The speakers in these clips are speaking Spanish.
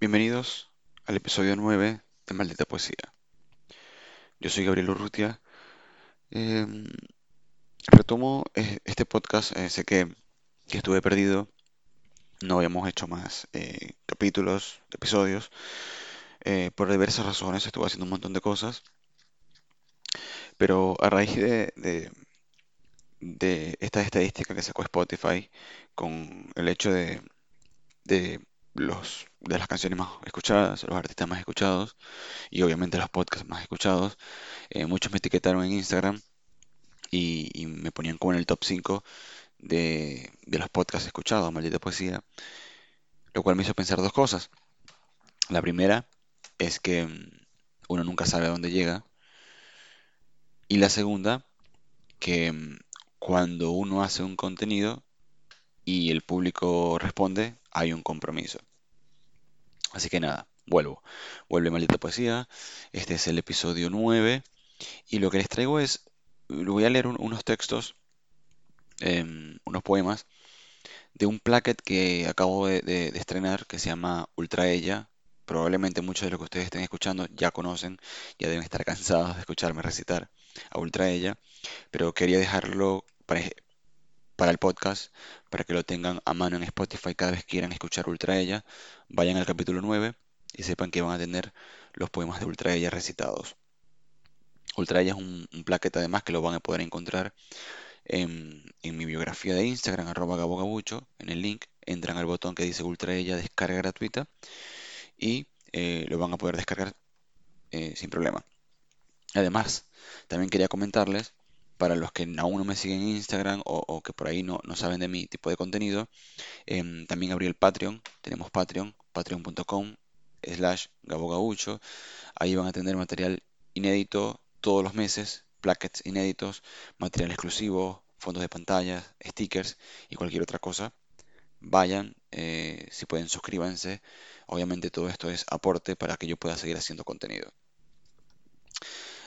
Bienvenidos al episodio 9 de Maldita Poesía. Yo soy Gabriel Urrutia. Em, retomo eh, este podcast. eh, sé que, estuve perdido. No habíamos hecho más eh, capítulos, episodios. por diversas razones estuve haciendo un montón de cosas. Pero a raíz de, de- de esta estadística que sacó Spotify con el hecho de, de los, de las canciones más escuchadas, los artistas más escuchados y obviamente los podcasts más escuchados, eh, muchos me etiquetaron en Instagram y, me ponían como en el top 5 de, de los podcasts escuchados, Maldita Poesía, lo cual me hizo pensar dos cosas. La primera es que mm, uno nunca sabe a dónde llega y la segunda, que mm, cuando uno hace un contenido y el público responde, hay un compromiso. Así que nada, vuelvo. Vuelve Maldita Poesía. Este es el episodio 9 y lo que les traigo es, voy a leer un- unos textos, em, unos poemas de un placket que acabo de, de- estrenar que se llama Ultra Ella. Probablemente muchos de los que ustedes estén escuchando ya conocen, ya deben estar cansados de escucharme recitar a Ultra Ella, pero quería dejarlo para, para el podcast, para que lo tengan a mano en Spotify cada vez que quieran escuchar Ultra Ella. Vayan al capítulo 9 y sepan que van a tener los poemas de Ultra Ella recitados. Ultra Ella es un, un placket además que lo van a poder encontrar en, en mi biografía de Instagram, arroba gabogabucho, en el link, entran al botón que dice Ultra Ella, descarga gratuita, y eh, lo van a poder descargar eh, sin problema. Además, también quería comentarles, para los que aún no me siguen en Instagram o, que por ahí no, no saben de mi tipo de contenido, em, también abrí el Patreon, tenemos Patreon, patreon.com slash gabogabucho, ahí van a tener material inédito todos los meses, plackets inéditos, material exclusivo, fondos de pantalla, stickers y cualquier otra cosa. Vayan, eh, si pueden suscríbanse. Obviamente todo esto es aporte para que yo pueda seguir haciendo contenido.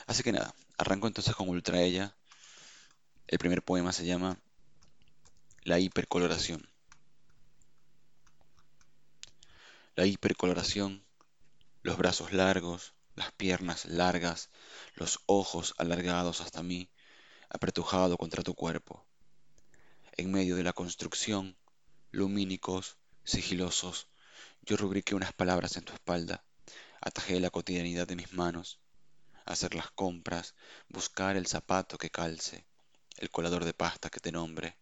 Así que nada, arranco entonces con Ultra Ella. El primer poema se llama La hipercoloración. La hipercoloración, los brazos largos, las piernas largas, los ojos alargados hasta mí, apretujado contra tu cuerpo. En medio de la construcción, lumínicos, sigilosos, yo rubriqué unas palabras en tu espalda, atajé la cotidianidad de mis manos, hacer las compras, buscar el zapato que calce, el colador de pasta que te nombre,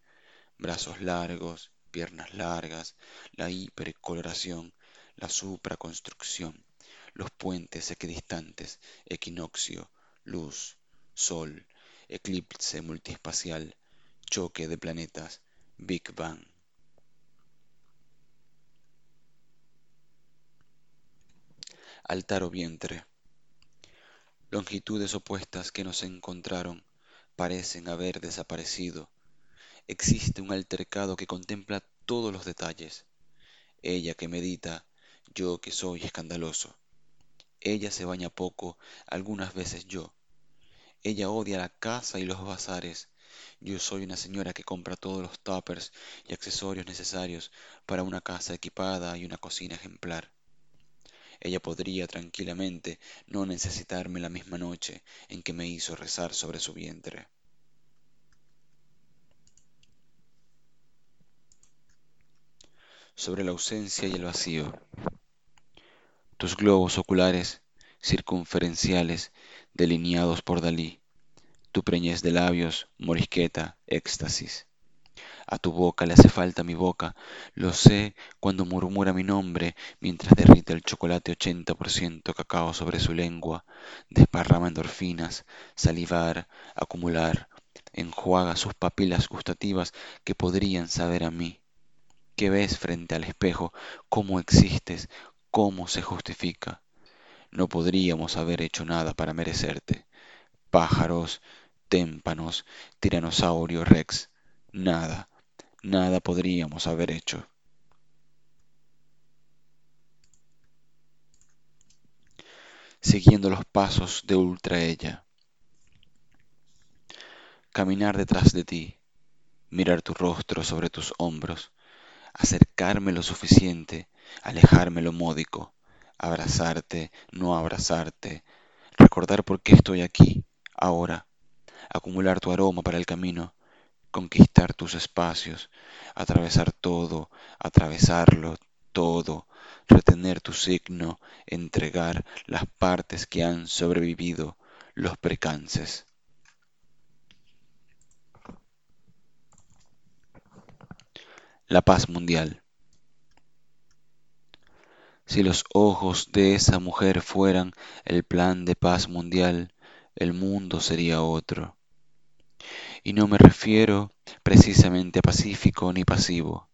brazos largos, piernas largas, la hipercoloración, la supraconstrucción, los puentes equidistantes, equinoccio, luz, sol, eclipse multiespacial, choque de planetas, Big Bang. Altar o vientre. Longitudes opuestas que nos encontraron parecen haber desaparecido. Existe un altercado que contempla todos los detalles. Ella que medita, yo que soy escandaloso. Ella se baña poco, algunas veces yo. Ella odia la casa y los bazares. Yo soy una señora que compra todos los tuppers y accesorios necesarios para una casa equipada y una cocina ejemplar. Ella podría tranquilamente no necesitarme la misma noche en que me hizo rezar sobre su vientre. Sobre la ausencia y el vacío. Tus globos oculares circunferenciales delineados por Dalí. Tu preñez de labios, morisqueta, éxtasis. A tu boca le hace falta mi boca, lo sé cuando murmura mi nombre mientras derrite el chocolate 80% cacao sobre su lengua, desparrama endorfinas, salivar, acumular, enjuaga sus papilas gustativas que podrían saber a mí. ¿Qué ves frente al espejo? ¿Cómo existes? ¿Cómo se justifica? No podríamos haber hecho nada para merecerte. Pájaros, témpanos, tiranosaurio rex, nada nada podríamos haber hecho. Siguiendo los pasos de Ultra Ella. Caminar detrás de ti, mirar tu rostro sobre tus hombros, acercarme lo suficiente, alejarme lo módico, abrazarte, no abrazarte, recordar por qué estoy aquí, ahora, acumular tu aroma para el camino, conquistar tus espacios, atravesar todo, atravesarlo todo, retener tu signo, entregar las partes que han sobrevivido, los precances. La paz mundial. Si los ojos de esa mujer fueran el plan de paz mundial, el mundo sería otro. Y no me refiero precisamente a pacífico ni pasivo.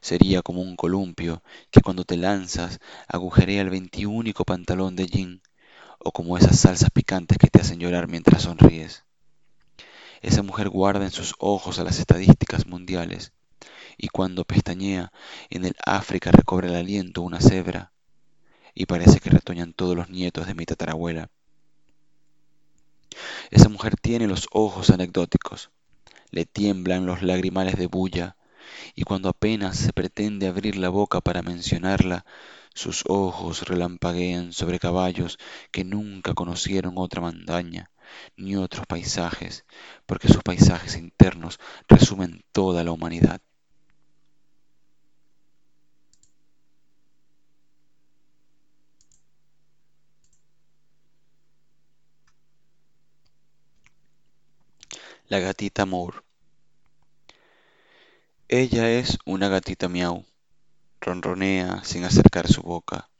Sería como un columpio que cuando te lanzas agujerea el veintiúnico pantalón de jean, o como esas salsas picantes que te hacen llorar mientras sonríes. Esa mujer guarda en sus ojos a las estadísticas mundiales, y cuando pestañea en el África recobra el aliento una cebra, y parece que retoñan todos los nietos de mi tatarabuela. Esa mujer tiene los ojos anecdóticos, le tiemblan los lagrimales de bulla, y cuando apenas se pretende abrir la boca para mencionarla, sus ojos relampaguean sobre caballos que nunca conocieron otra montaña ni otros paisajes, porque sus paisajes internos resumen toda la humanidad. La gatita Moore. Ella es una gatita miau. Ronronea sin acercar su boca.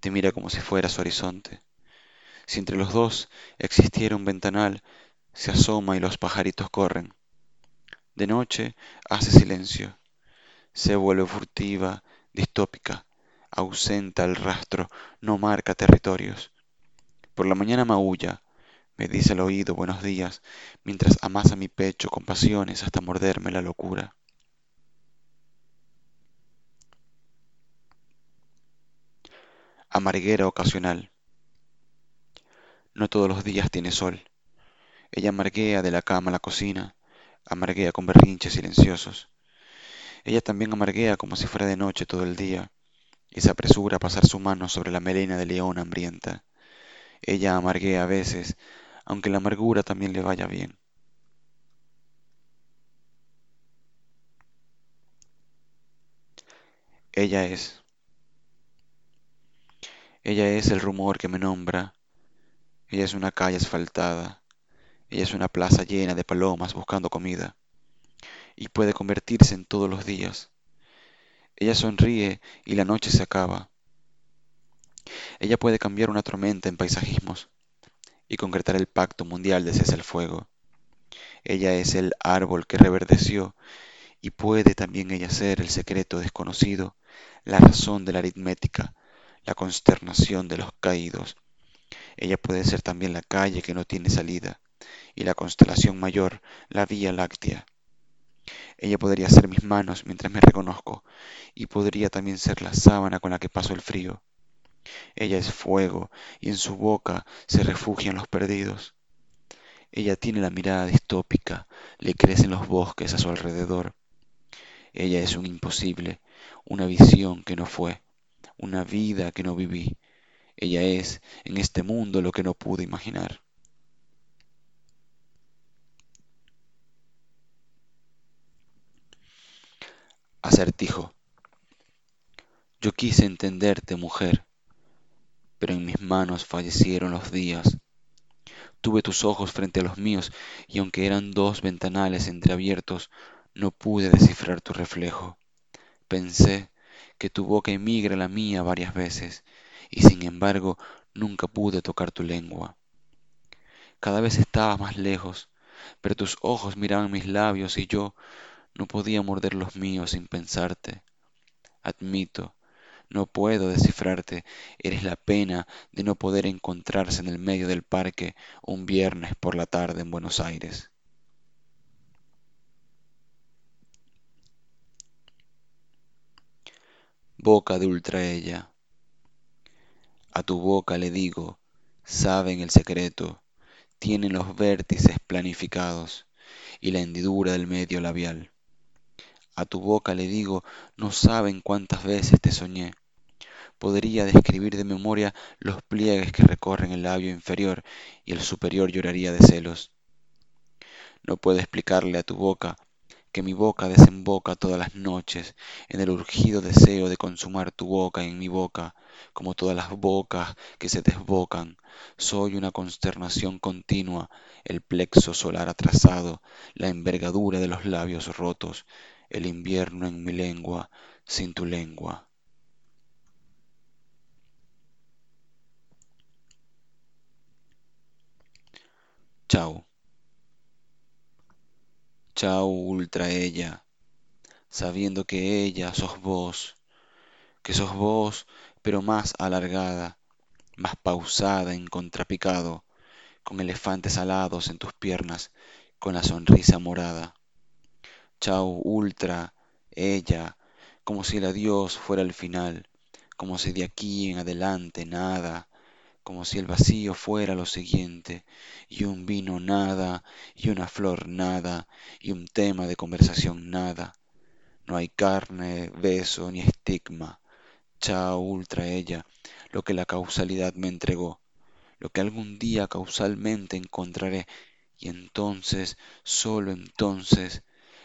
Te mira como si fuera su horizonte. Si entre los dos existiera un ventanal, se asoma y los pajaritos corren. De noche hace silencio. Se vuelve furtiva, distópica, ausenta el rastro, no marca territorios. Por la mañana maulla, me dice al oído buenos días, mientras amasa mi pecho con pasiones hasta morderme la locura. Amarguera ocasional. No todos los días tiene sol. Ella amarguea de la cama a la cocina, amarguea con berrinches silenciosos. Ella también amarguea como si fuera de noche todo el día, y se apresura a pasar su mano sobre la melena de león hambrienta. Ella amarguea a veces, aunque la amargura también le vaya bien. Ella es. Ella es el rumor que me nombra. Ella es una calle asfaltada. Ella es una plaza llena de palomas buscando comida. Y puede convertirse en todos los días. Ella sonríe y la noche se acaba. Ella puede cambiar una tormenta en paisajismos y concretar el pacto mundial de cese el fuego. Ella es el árbol que reverdeció y puede también ella ser el secreto desconocido, la razón de la aritmética, la consternación de los caídos. Ella puede ser también la calle que no tiene salida y la constelación mayor, la Vía Láctea. Ella podría ser mis manos mientras me reconozco y podría también ser la sábana con la que paso el frío. Ella es fuego y en su boca se refugian los perdidos. Ella tiene la mirada distópica, le crecen los bosques a su alrededor. Ella es un imposible, una visión que no fue una vida que no viví. Ella es en este mundo lo que no pude imaginar. Acertijo. Yo quise entenderte, mujer, pero en mis manos fallecieron los días. Tuve tus ojos frente a los míos y aunque eran dos ventanales entreabiertos, no pude descifrar tu reflejo. Pensé que tu boca emigra la mía varias veces, y sin embargo nunca pude tocar tu lengua. Cada vez estabas más lejos, pero tus ojos miraban mis labios y yo no podía morder los míos sin pensarte. Admito, no puedo descifrarte, eres la pena de no poder encontrarse en el medio del parque un viernes por la tarde en Buenos Aires. boca de ultraella. A tu boca le digo, saben el secreto, tienen los vértices planificados y la hendidura del medio labial. A tu boca le digo, no saben cuántas veces te soñé, podría describir de memoria los pliegues que recorren el labio inferior y el superior lloraría de celos. No puedo explicarle a tu boca que mi boca desemboca todas las noches en el urgido deseo de consumar tu boca en mi boca, como todas las bocas que se desbocan. Soy una consternación continua, el plexo solar atrasado, la envergadura de los labios rotos, el invierno en mi lengua, sin tu lengua. Chao. Chao, ultra ella, sabiendo que ella sos vos, que sos vos, pero más alargada, más pausada en contrapicado, con elefantes alados en tus piernas, con la sonrisa morada. Chao, ultra, ella, como si el adiós fuera el final, como si de aquí en adelante nada, como si el vacío fuera lo siguiente, y un vino nada, y una flor nada, y un tema de conversación nada. No hay carne, beso ni estigma. Chao, ultra ella, lo que la causalidad me entregó, lo que algún día causalmente encontraré, y entonces, solo entonces,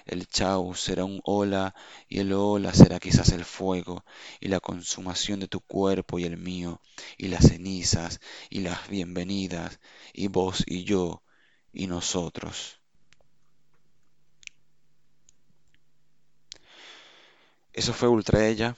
el chau será un hola y el hola será quizás el fuego y la consumación de tu cuerpo y el mío y las cenizas y las bienvenidas y vos y yo y nosotros. Eso fue Ultra Ella.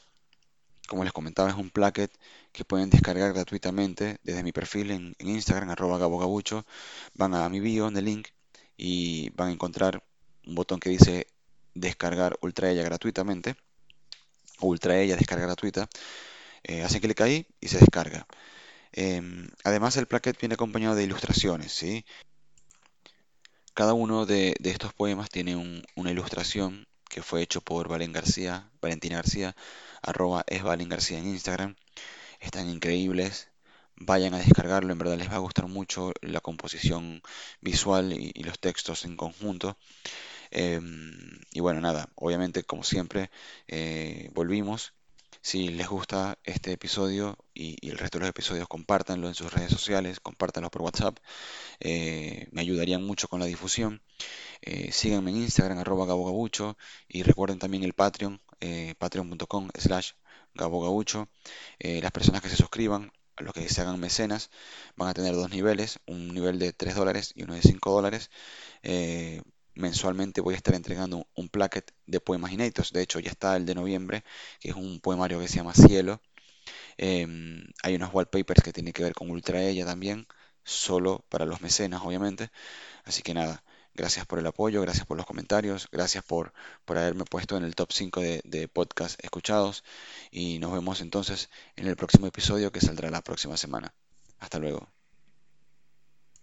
Como les comentaba, es un placket que pueden descargar gratuitamente desde mi perfil en, Instagram, arroba gabogabucho. Van a mi bio en el link y van a encontrar un botón que dice descargar Ultra Ella gratuitamente, Ultra Ella descarga gratuita, eh, hacen clic ahí y se descarga. Em, además el plaquet viene acompañado de ilustraciones, ¿sí? Cada uno de, estos poemas tiene una ilustración que fue hecho por Valen García, Valentina García, arroba es Valen García en Instagram. Están increíbles, vayan a descargarlo, en verdad les va a gustar mucho la composición visual y los textos en conjunto. Em, y bueno, nada, obviamente como siempre eh, volvimos. Si les gusta este episodio y, el resto de los episodios, compártanlo en sus redes sociales, compártanlo por WhatsApp. Eh, me ayudarían mucho con la difusión. Eh, síganme en Instagram, arroba gabogabucho. Y recuerden también el Patreon, patreon.com slash gabogabucho. las personas que se suscriban, los que se hagan mecenas, van a tener dos niveles, un nivel de 3 dólares y uno de 5 dólares mensualmente voy a estar entregando un placket de poemas inéditos. De hecho, ya está el de noviembre, que es un poemario que se llama Cielo. Em, hay unos wallpapers que tienen que ver con Ultra Ella también, solo para los mecenas, obviamente. Así que nada, gracias por el apoyo, gracias por los comentarios, gracias por, por haberme puesto en el top 5 de, de podcasts escuchados. Y nos vemos entonces en el próximo episodio que saldrá la próxima semana. Hasta luego.